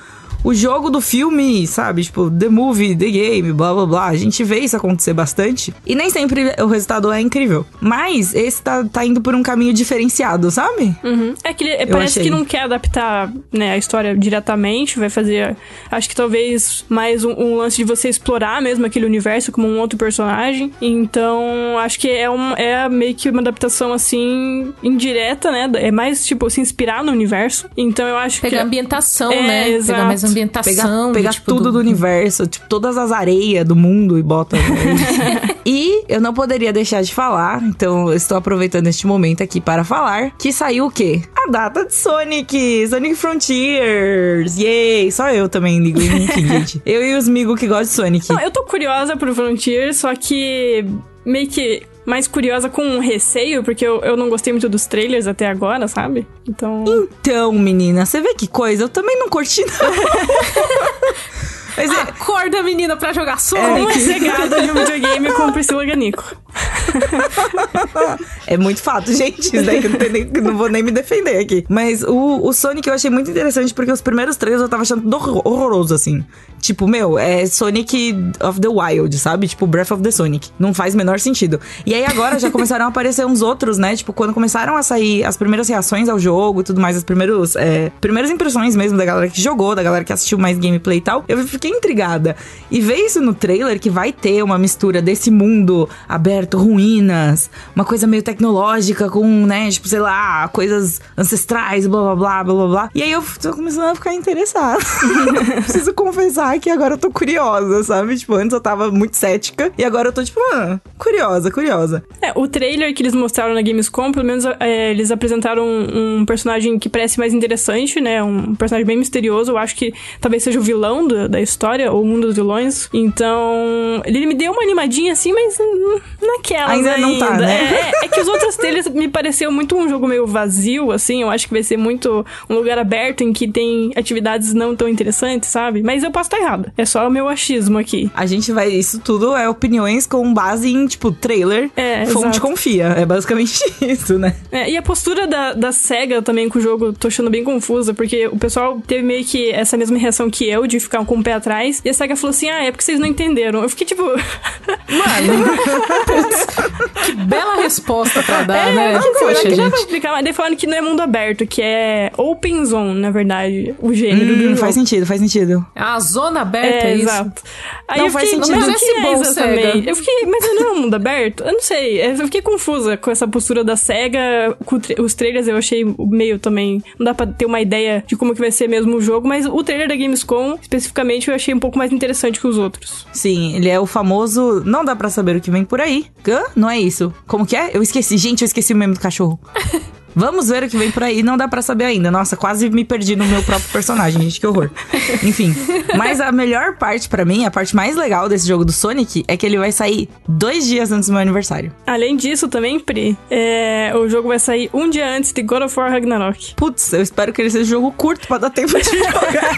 o jogo do filme, sabe? Tipo, the movie, the game, blá blá blá. A gente vê isso acontecer bastante. E nem sempre o resultado é incrível. Mas esse tá, tá indo por um caminho diferenciado, sabe? Uhum. É que ele parece achei. que não quer adaptar né, a história diretamente, vai fazer. Acho que talvez mais um, um lance de você explorar mesmo aquele universo como um outro personagem. Então, acho que é, um, é meio que uma adaptação assim, indireta, né? É mais tipo se inspirar no universo. Então eu acho Pegar que. ambientação, É, né? exato. Pegar mais ambientação. Pegar, pegar tipo, tudo do... universo, tipo, todas as areias do mundo e bota. e eu não poderia deixar de falar, então eu estou aproveitando este momento aqui para falar que saiu o quê? A data de Sonic! Sonic Frontiers! Yay! Só eu também ligo, enfim, gente. Eu e os amigos que gostam de Sonic. Não, eu tô curiosa pro Frontier, só que meio que mais curiosa com um receio, porque eu, eu não gostei muito dos trailers até agora, sabe? Então. Então, menina, você vê que coisa? Eu também não curti, não. Mas é, Acorda, menina, pra jogar Sonic. Uma cegada de um videogame com Priscila Ganico. é muito fato, gente. Isso daí que eu não, tenho nem- não vou nem me defender aqui. Mas o, o Sonic eu achei muito interessante porque os primeiros três eu tava achando horroroso, assim. Tipo, meu, é Sonic of the Wild, sabe? Tipo, Breath of the Sonic. Não faz o menor sentido. E aí agora já começaram a aparecer uns outros, né? Tipo, quando começaram a sair as primeiras reações ao jogo e tudo mais, as primeiros, é, primeiras impressões mesmo da galera que jogou, da galera que assistiu mais gameplay e tal, eu fiquei intrigada. E ver isso no trailer que vai ter uma mistura desse mundo aberto, ruínas, uma coisa meio tecnológica com, né, tipo, sei lá, coisas ancestrais, blá blá blá blá blá. E aí eu tô começando a ficar interessada. Preciso confessar que agora eu tô curiosa, sabe? Tipo, antes eu tava muito cética e agora eu tô tipo, ah, curiosa, curiosa. É, o trailer que eles mostraram na Gamescom, pelo menos é, eles apresentaram um, um personagem que parece mais interessante, né? Um personagem bem misterioso. Eu acho que talvez seja o vilão do- da história, ou um dos vilões. Então, ele me deu uma animadinha assim, mas naquela Ainda não tá, né? É, é que os outros trailers me pareceu muito um jogo meio vazio, assim. Eu acho que vai ser muito um lugar aberto em que tem atividades não tão interessantes, sabe? Mas eu posso estar errada. É só o meu achismo aqui. A gente vai. Isso tudo é opiniões com base em, tipo, trailer. É, fonte exato. confia. É basicamente isso, né? É, e a postura da, da SEGA também com o jogo, tô achando bem confusa, porque o pessoal teve meio que essa mesma reação que eu, de ficar com o pé atrás, e a SEGA falou assim: ah, é porque vocês não entenderam. Eu fiquei tipo. Que bela resposta pra dar, é, né? não, Poxa, que dá pra gente. explicar, mas daí falando que não é mundo aberto, que é open zone, na verdade, o gênero do Hum, jogo. faz sentido, faz sentido. A zona aberta é, É, isso. exato. Aí Não eu faz fiquei, sentido. mas que é bom, exatamente? SEGA. Eu fiquei, mas não é um mundo aberto? Eu não sei. Eu fiquei confusa com essa postura da SEGA. Os trailers eu achei meio também. Não dá pra ter uma ideia de como que vai ser mesmo o jogo, mas o trailer da Gamescom, especificamente, eu achei um pouco mais interessante que os outros. Sim, ele é o famoso. Não dá pra saber o que vem por aí. Hã? Não é isso. Como que é? Eu esqueci. Gente, eu esqueci o meme do cachorro. Vamos ver o que vem por aí. Não dá pra saber ainda. Nossa, quase me perdi no meu próprio personagem, gente. Que horror. Enfim. Mas a melhor parte pra mim, a parte mais legal desse jogo do Sonic, é que ele vai sair dois dias antes do meu aniversário. Além disso, também, Pri, é, o jogo vai sair um dia antes de God of War Ragnarok. Putz, eu espero que ele seja um jogo curto pra dar tempo de jogar.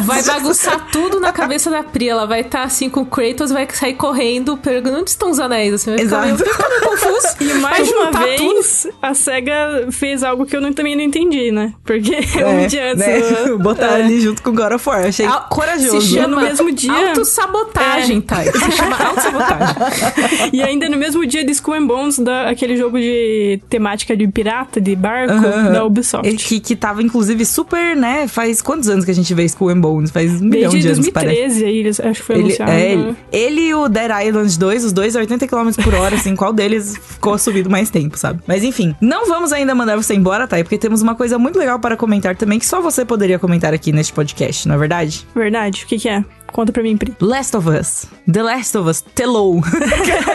Vai bagunçar tudo na cabeça da Pri. Ela vai estar assim com o Kratos, vai sair correndo, perguntando onde estão os anéis. Assim, vai ficar meio, Exato. fica meio confuso. E mais uma vez, a SEGA fez algo que eu não- também não entendi, né? Porque É, um dia antes. né? do- Botar é. ali junto com God of War. Achei Au- corajoso. Se chama No mesmo dia- Autossabotagem, É. Thay. Se chama autossabotagem. E ainda no mesmo dia de Skull and Bones, da, aquele jogo de temática de pirata, de barco, da Ubisoft. E Que, que tava, inclusive, super, né? Faz quantos anos que a gente vê Skull and Bones? Faz um milhão de anos, parece. 2013 aí, eles- acho que foi Ele, anunciado. é, né? ele, ele e o Dead Island 2, os dois a 80 km por hora, assim, qual deles ficou subido mais tempo, sabe? Mas enfim, não vamos ainda mandar você embora, tá? Porque temos uma coisa muito legal para comentar também, que só você poderia comentar aqui neste podcast, não é verdade? Verdade, o que que é? Conta pra mim, Pri. Last of Us. The Last of Us. Telou.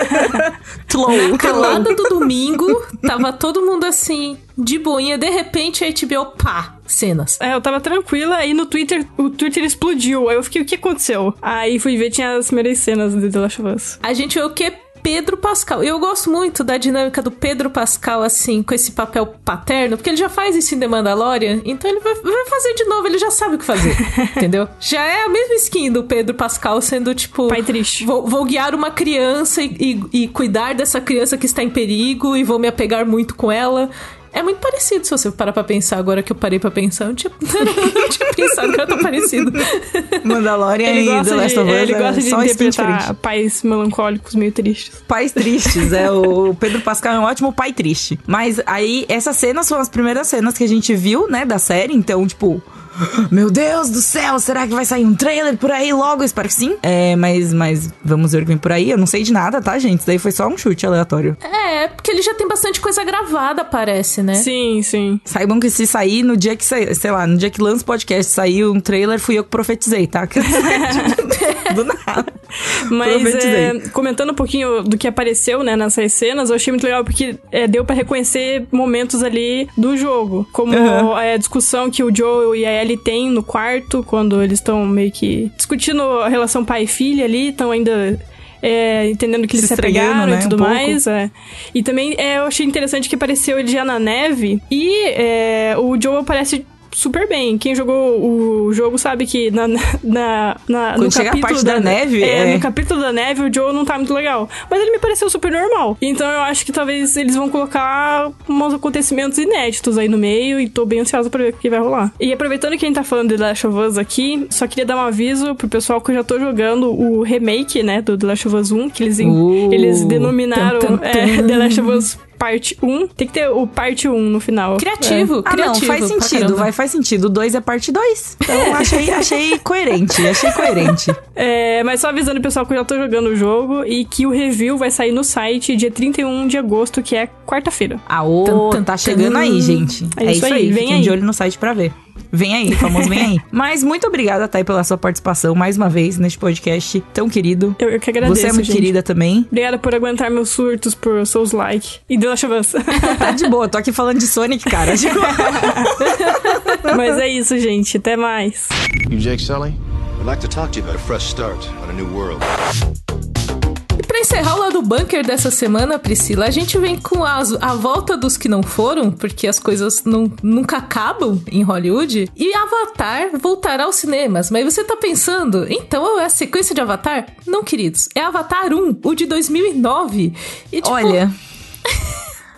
Telou. Na calada do domingo, tava todo mundo assim, de boinha. De repente, a HBO, pá, cenas. É, eu tava tranquila, aí no Twitter, o Twitter explodiu. Aí eu fiquei, o que aconteceu? Aí fui ver, tinha as primeiras cenas de The Last of Us. A gente o que? Pedro Pascal. Eu gosto muito da dinâmica do Pedro Pascal, assim, com esse papel paterno, porque ele já faz isso em The Mandalorian, então ele vai, vai fazer de novo, ele já sabe o que fazer, entendeu? Já é a mesma skin do Pedro Pascal sendo, tipo... Pai triste. Vou, vou guiar uma criança e, e- e cuidar dessa criança que está em perigo e vou me apegar muito com ela. É muito parecido, se você parar pra pensar agora que eu parei pra pensar. Eu não tinha, eu não tinha pensado que era tão parecido. Mandalorian Ele e The de, Last of Us ele é gosta de só skin interpretar pais melancólicos meio tristes. Pais tristes, é. O Pedro Pascal é um ótimo pai triste. Mas aí, essas cenas foram as primeiras cenas que a gente viu, né, da série. Então, tipo, meu Deus do céu, será que vai sair um trailer por aí logo? Eu espero que sim. É, mas, mas vamos ver o que vem por aí. Eu não sei de nada, tá, gente? Isso daí foi só um chute aleatório. É, porque ele já tem bastante coisa gravada, parece, né? Sim, sim. Saibam que se sair no dia que, sei lá, no dia que lança o podcast, saiu um trailer, fui eu que profetizei, tá? do nada. Mas é, comentando um pouquinho do que apareceu, né, nessas cenas, eu achei muito legal porque é, deu pra reconhecer momentos ali do jogo. Como Uhum. a discussão que o Joel e a Ellie têm no quarto, quando eles estão meio que discutindo a relação pai e filha ali, estão ainda... é, entendendo que eles Se se, apegaram né, e tudo um mais. é. E também é, eu achei interessante que apareceu ele já na neve e é, o Joel parece super bem. Quem jogou o jogo sabe que na, na, na Quando no chega a capítulo parte da neve, é, é. no capítulo da neve o Joe não tá muito legal. Mas ele me pareceu super normal. Então eu acho que talvez eles vão colocar uns acontecimentos inéditos aí no meio e tô bem ansiosa pra ver o que vai rolar. E aproveitando que a gente tá falando de The Last of Us aqui, só queria dar um aviso pro pessoal que eu já tô jogando o remake, né, do The Last of Us 1, que eles, Uh, eles denominaram tum. é, The Last of Us parte 1. Tem que ter o parte 1 no final. Criativo, Ah, criativo. não, faz sentido, vai, faz sentido. O 2 é parte 2. Então achei, achei coerente, achei coerente. É, mas só avisando o pessoal que eu já tô jogando o jogo e que o review vai sair no site dia 31 de agosto, que é quarta-feira. Ah, tum, tá chegando aí, gente. É É, isso isso aí, aí, vem fiquem aí. de olho no site pra ver. Vem aí, famoso vem aí. Mas muito obrigada, Thay, pela sua participação mais uma vez neste podcast tão querido. Eu, eu que agradeço, Você é muito gente. querida também. Obrigada por aguentar meus surtos, por seus likes. E The Last of Us. Tá de boa, tô aqui falando de Sonic, cara. Mas é isso, gente. Até mais. You Jake Sully? I'd like to talk to you about a fresh start on a new world. Encerrar o lado bunker dessa semana, Priscila, a gente vem com as- a volta dos que não foram, porque as coisas não, nunca acabam em Hollywood. E Avatar voltará aos cinemas. Mas você tá pensando, então é a sequência de Avatar? Não, queridos. É Avatar 1, o de 2009. E, tipo, olha,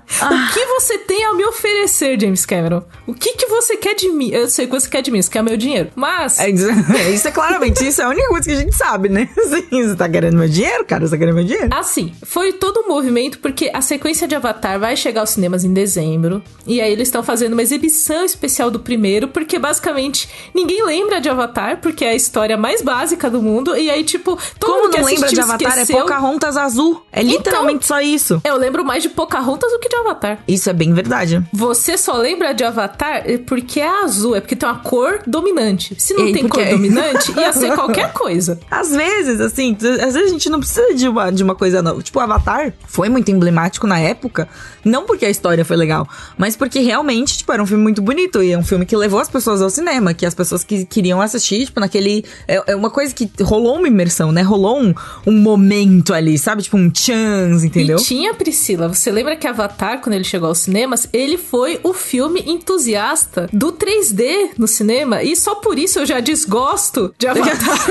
O que você tem a me oferecer, James Cameron? O que, que você quer de mim? Eu sei o que você quer de mim, você quer meu dinheiro. Mas. é, isso- isso é claramente, isso é a única coisa que a gente sabe, né? Assim, você tá querendo meu dinheiro, cara? Você tá querendo meu dinheiro? Assim, foi todo um movimento porque a sequência de Avatar vai chegar aos cinemas em dezembro. E aí eles estão fazendo uma exibição especial do primeiro, porque basicamente ninguém lembra de Avatar, porque é a história mais básica do mundo. E aí, tipo, todo Como mundo que não lembra de Avatar? esqueceu. É Pocahontas azul. É literalmente só isso. Eu lembro mais de Pocahontas do que de Avatar. Isso é bem verdade. Você só lembra de Avatar porque é azul, é porque tem uma cor dominante. Se não tem porque- cor dominante, ia ser qualquer coisa. Às vezes, assim, às vezes a gente não precisa de uma, de uma coisa nova. Tipo, Avatar foi muito emblemático na época. Não porque a história foi legal, mas porque realmente, tipo, era um filme muito bonito. E é um filme que levou as pessoas ao cinema, que as pessoas que queriam assistir, tipo, naquele. É, é uma coisa que rolou uma imersão, né? Rolou um, um momento ali, sabe? Tipo, um chance, entendeu? E tinha Priscila. Você lembra que Avatar, quando ele chegou aos cinemas, ele foi o filme entusiasta do 3D no cinema. E só por isso eu já desgosto de Avatar.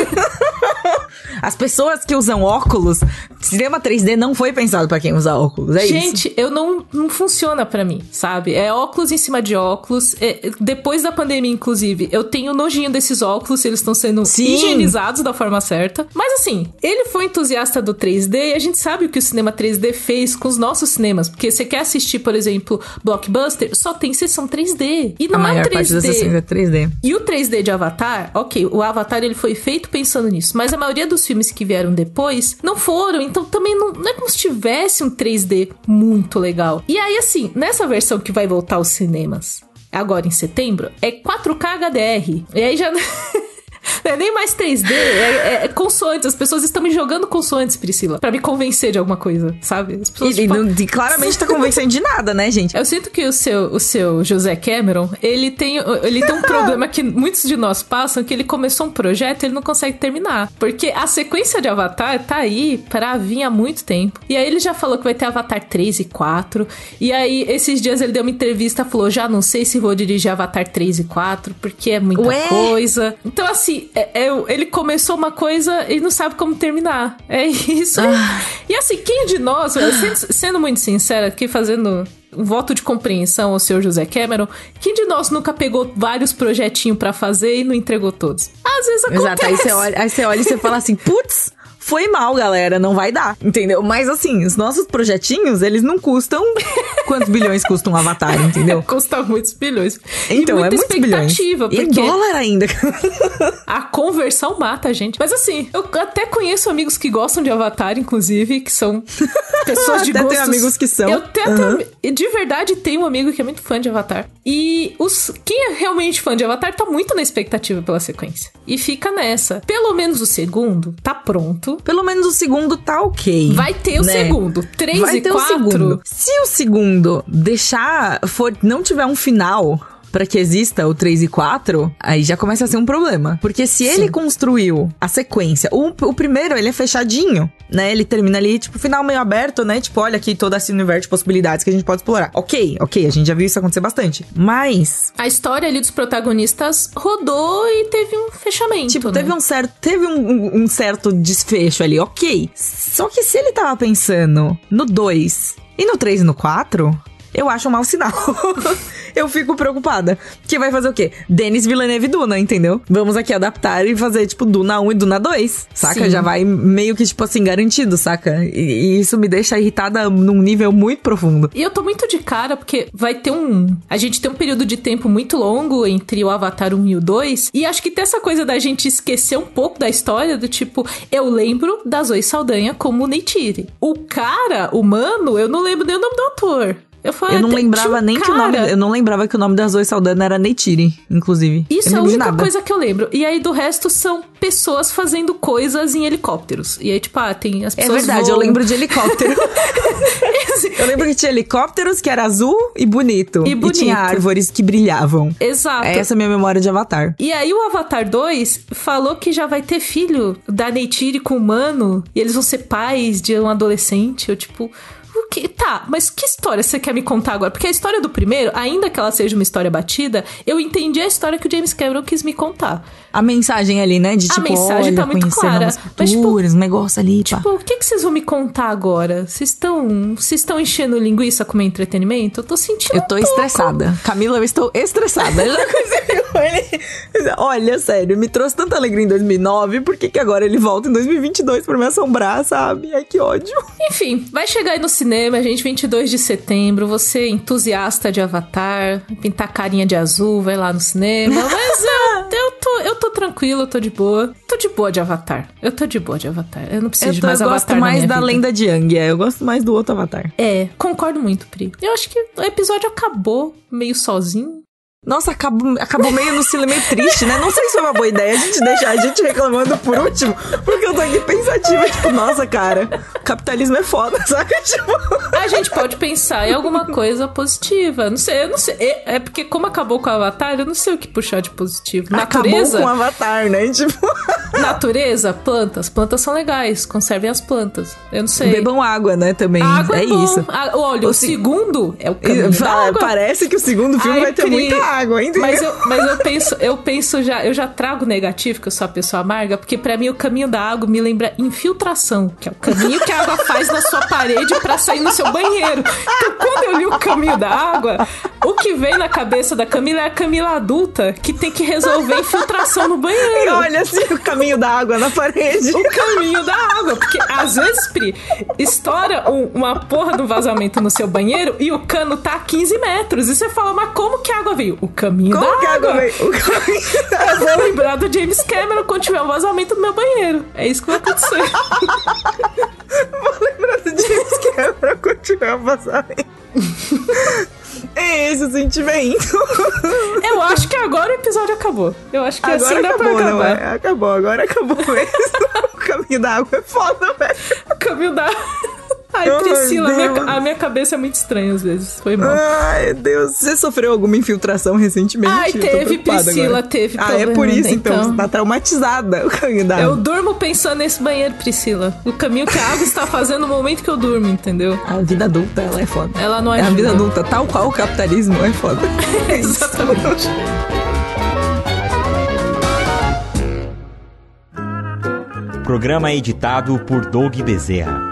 As pessoas que usam óculos, cinema 3D não foi pensado pra quem usa óculos. É isso. Gente, eu não, não funciona pra mim, sabe? É óculos em cima de óculos. É, depois da pandemia, inclusive, eu tenho nojinho desses óculos, eles estão sendo Sim. higienizados da forma certa. Mas assim, ele foi entusiasta do 3D e a gente sabe o que o cinema 3D fez com os nossos cinemas. Porque você quer assistir, por exemplo, Blockbuster, só tem sessão 3D. E A não é maior 3D. parte das sessões é 3D. E o 3D de Avatar, ok, o Avatar ele foi feito pensando nisso, mas a maioria dos filmes que vieram depois não foram, então também não, não é como se tivesse um 3D muito legal. E aí, assim, nessa versão que vai voltar aos cinemas agora em setembro, é 4K HDR. E aí já. Não é nem mais 3D, é, é- é consoantes. As pessoas estão me jogando consoantes, Priscila, pra me convencer de alguma coisa, sabe? As pessoas, E, e tipo, não- e claramente tá convencendo de nada, né, gente? eu sinto que o seu, o seu José Cameron, ele tem, ele tem um problema que muitos de nós passam, que ele começou um projeto e ele não consegue terminar. Porque a sequência de Avatar tá aí pra vir há muito tempo. E aí ele já falou que vai ter Avatar 3 e 4. E aí, esses dias ele deu uma entrevista falou, já não sei se vou dirigir Avatar 3 e 4, porque é muita Ué? coisa. Então, assim, é- é- ele começou uma coisa e não sabe como terminar. É isso. E assim, quem de nós, sendo, sendo muito sincera, aqui fazendo um voto de compreensão ao senhor José Cameron, quem de nós nunca pegou vários projetinhos pra fazer e não entregou todos? Às vezes acontece. Exato, aí você olha, aí você olha e você fala assim, putz, foi mal, galera, não vai dar, entendeu? Mas assim, os nossos projetinhos, eles não custam quantos bilhões custa um avatar, entendeu? Custa muitos bilhões. Então, e muita é muitos bilhões. expectativa, E porque dólar ainda. a conversão mata a gente. Mas assim, eu até conheço amigos que gostam de Avatar, inclusive, que são pessoas de Até tenho gostos... amigos que são. Eu até tenho- de verdade tenho um amigo que é muito fã de Avatar. E os quem é realmente fã de Avatar tá muito na expectativa pela sequência. E fica nessa. Pelo menos o segundo tá pronto. Pelo menos o segundo tá ok. Vai ter o né? segundo. Três Vai e ter quatro. o segundo. Se o segundo deixar, for, não tiver um final pra que exista o 3 e 4, aí já começa a ser um problema. Porque se ele construiu a sequência, o, o primeiro ele é fechadinho, né? Ele termina ali, tipo, final meio aberto, né? Tipo, olha aqui todo esse universo de possibilidades que a gente pode explorar. Ok, ok, a gente já viu isso acontecer bastante. Mas, A história ali dos protagonistas rodou e teve um fechamento. tipo, né? teve um certo, teve um- um certo desfecho ali, ok. Só que se ele tava pensando no 2 e no 3 e no 4, eu acho um mau sinal. eu fico preocupada. Que vai fazer o quê? Denis Villeneuve Duna, entendeu? Vamos aqui adaptar e fazer, tipo, Duna 1 e Duna 2. Saca? Sim. Já vai meio que, tipo assim, garantido, saca? E, e isso me deixa irritada num nível muito profundo. E eu tô muito de cara, porque vai ter um. A gente tem um período de tempo muito longo entre o Avatar 1 e o 2. E acho que tem essa coisa da gente esquecer um pouco da história, do tipo, eu lembro da Zoe Saldanha como Neytiri. O cara, humano, eu não lembro nem o nome do ator. Eu, falei, Eu não "Ah, tinha lembrava nem que o nome. cara." Eu não lembrava que o nome da Zoe Saldana era Neytiri, inclusive. Isso eu é a única nada. coisa que eu lembro. E aí do resto são pessoas fazendo coisas em helicópteros. E aí, tipo, ah, tem as É pessoas. verdade, eu voam. lembro de helicóptero. eu lembro que tinha helicópteros que era azul e bonito. E bonito. tinha árvores que brilhavam. Exato. Essa é a minha memória de Avatar. E aí o Avatar 2 falou que já vai ter filho da Neytiri com o humano e eles vão ser pais de um adolescente. Eu tipo, que? Tá, mas que história você quer me contar agora? Porque a história do primeiro, ainda que ela seja uma história batida, eu entendi a história que o James Cameron quis me contar. A mensagem ali, né? De A tipo, mensagem olha, tá muito clara. Mas, tipo, um negócio ali, pá. Tipo, o que, que vocês vão me contar agora? Vocês estão. Vocês estão enchendo linguiça com meu entretenimento? Eu tô sentindo. Eu tô um estressada. Camila, eu estou estressada. Eu já consegui com ele. Olha, sério, me trouxe tanta alegria em 2009, por que, que agora ele volta em 2022 pra me assombrar, sabe? Ai, que ódio. Enfim, vai chegar aí no cinema, gente, 22 de setembro. Você entusiasta de Avatar, pintar carinha de azul, vai lá no cinema. Mas eu, eu, tô, eu tô tranquilo, eu tô de boa. Tô de boa de Avatar. Eu tô de boa de Avatar. Eu não preciso Eu, de tô- mais eu Avatar gosto na mais da vida. lenda de Yang, é. Eu gosto mais do outro Avatar. É, concordo muito, Pri. Eu acho que o episódio acabou meio sozinho. Nossa, acabou, acabou meio no estilo meio triste, né? Não sei se foi uma boa ideia a gente deixar a gente reclamando por último, porque eu tô aqui pensativa, tipo, nossa, cara, capitalismo é foda, sabe? Tipo, A gente pode pensar em alguma coisa positiva. Não sei, eu não sei. É, é porque, como acabou com o Avatar, eu não sei o que puxar de positivo. Natureza? acabou com o Avatar, né? Tipo, Natureza, plantas. Plantas são legais. Conservem as plantas. Eu não sei. bebam água, né? Também. água é é, bom. isso. Ah, olha, o, O se- segundo é o caminho. Parece que o segundo filme Ai, vai ter Pri, muita água, hein? Mas eu, mas eu penso, eu penso já, eu já trago negativo, que eu sou a pessoa amarga, porque pra mim o caminho da água me lembra infiltração, que é o caminho que a água faz na sua parede pra sair no seu banheiro. Então, quando eu li o caminho da água, o que vem na cabeça da Camila é a Camila adulta que tem que resolver infiltração no E banheiro. olha assim o caminho da água na parede. O caminho da água. Porque às vezes, Pri, estoura um- uma porra do vazamento no seu banheiro e o cano tá a 15 metros. E você fala, mas como que a água veio? O caminho Como da que a água água. veio? O caminho da Eu vou lembrar do James Cameron quando tiver um vazamento no meu banheiro. É isso que vai acontecer. lembrar do James Cameron continuar a vazamento. É esse o sentimento. Eu acho que agora o episódio acabou. Eu acho que Agora assim dá acabou, pra não acabar. é? Acabou, agora acabou mesmo. o caminho da água é foda, velho. O caminho da. Ai, Ai, Priscila, a minha, a minha cabeça é muito estranha às vezes. Foi mal. Ai, Deus. Você sofreu alguma infiltração recentemente? Ai, teve, Priscila, agora. teve Ah, é por isso, então. então. Você tá traumatizada o caminho da Eu durmo pensando nesse banheiro, Priscila. O caminho que a água está fazendo no momento que eu durmo, entendeu? A vida adulta, ela é foda. Ela não É a ajuda. vida adulta, tal qual o capitalismo, é foda. É. Exatamente. Programa editado por Doug Bezerra.